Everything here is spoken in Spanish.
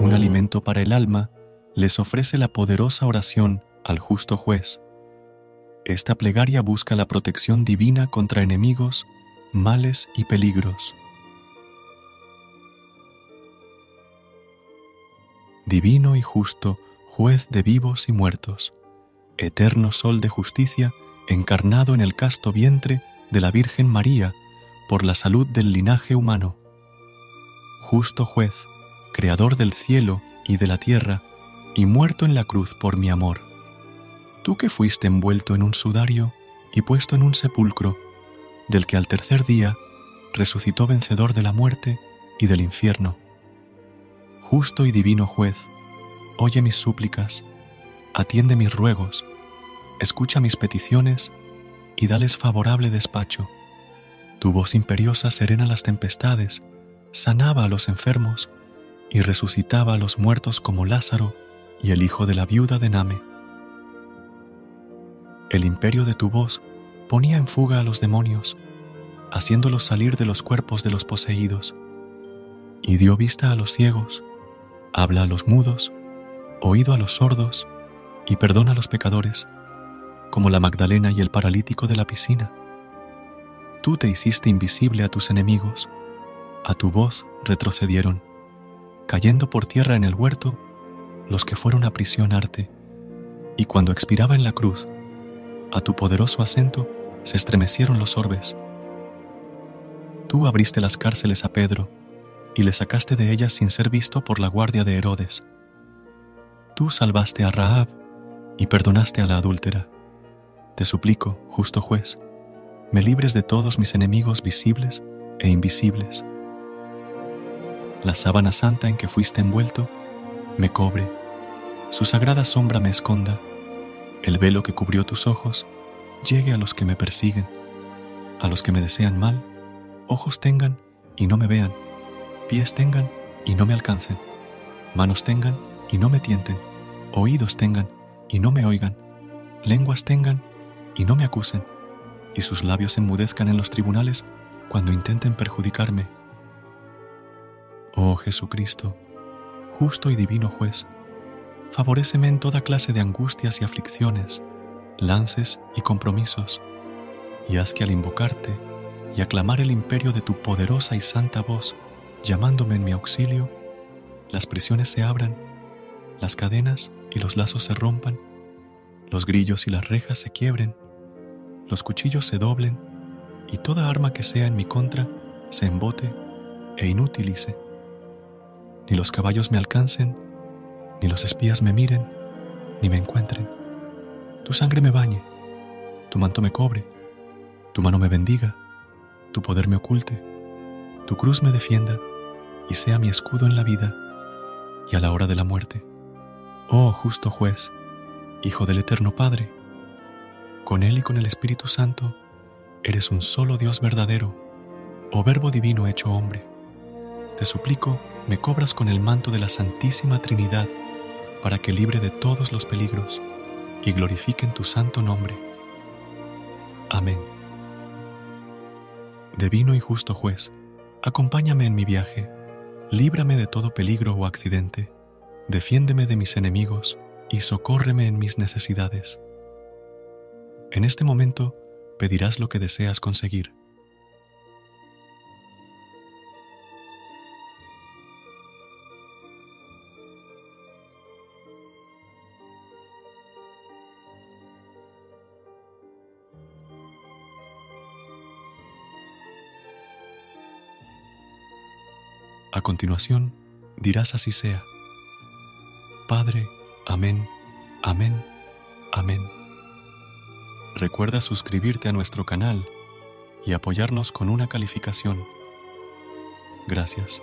Un alimento para el alma, les ofrece la poderosa oración al justo juez. Esta plegaria busca la protección divina contra enemigos, males y peligros. Divino y justo, juez de vivos y muertos, eterno sol de justicia, encarnado en el casto vientre de la Virgen María por la salud del linaje humano. Justo juez, creador del cielo y de la tierra, y muerto en la cruz por mi amor. Tú que fuiste envuelto en un sudario y puesto en un sepulcro, del que al tercer día resucitó vencedor de la muerte y del infierno. Justo y divino juez, oye mis súplicas, atiende mis ruegos, escucha mis peticiones y dales favorable despacho. Tu voz imperiosa serena las tempestades, sanaba a los enfermos y resucitaba a los muertos como Lázaro y el hijo de la viuda de Name. El imperio de tu voz ponía en fuga a los demonios, haciéndolos salir de los cuerpos de los poseídos, y dio vista a los ciegos, habla a los mudos, oído a los sordos, y perdona a los pecadores, como la Magdalena y el paralítico de la piscina. Tú te hiciste invisible a tus enemigos, a tu voz retrocedieron cayendo por tierra en el huerto los que fueron a prisionarte, y cuando expiraba en la cruz, a tu poderoso acento se estremecieron los orbes. Tú abriste las cárceles a Pedro y le sacaste de ellas sin ser visto por la guardia de Herodes. Tú salvaste a Rahab y perdonaste a la adúltera. Te suplico, justo juez, me libres de todos mis enemigos visibles e invisibles la sábana santa en que fuiste envuelto me cobre, su sagrada sombra me esconda, el velo que cubrió tus ojos llegue a los que me persiguen, a los que me desean mal, ojos tengan y no me vean, pies tengan y no me alcancen, manos tengan y no me tienten, oídos tengan y no me oigan, lenguas tengan y no me acusen, y sus labios enmudezcan en los tribunales cuando intenten perjudicarme Oh Jesucristo, justo y divino juez, favoréceme en toda clase de angustias y aflicciones, lances y compromisos, y haz que al invocarte y aclamar el imperio de tu poderosa y santa voz, llamándome en mi auxilio, las prisiones se abran, las cadenas y los lazos se rompan, los grillos y las rejas se quiebren, los cuchillos se doblen, y toda arma que sea en mi contra se embote e inutilice ni los caballos me alcancen, ni los espías me miren, ni me encuentren. Tu sangre me bañe, tu manto me cobre, tu mano me bendiga, tu poder me oculte, tu cruz me defienda y sea mi escudo en la vida y a la hora de la muerte. Oh justo juez, Hijo del Eterno Padre, con Él y con el Espíritu Santo, eres un solo Dios verdadero, oh Verbo Divino hecho hombre. Te suplico, me cobras con el manto de la Santísima Trinidad para que libre de todos los peligros y glorifiquen tu santo nombre. Amén. Divino y justo juez, acompáñame en mi viaje, líbrame de todo peligro o accidente, defiéndeme de mis enemigos y socórreme en mis necesidades. En este momento pedirás lo que deseas conseguir A continuación, dirás así sea. Padre, amén, amén, amén. Recuerda suscribirte a nuestro canal y apoyarnos con una calificación. Gracias.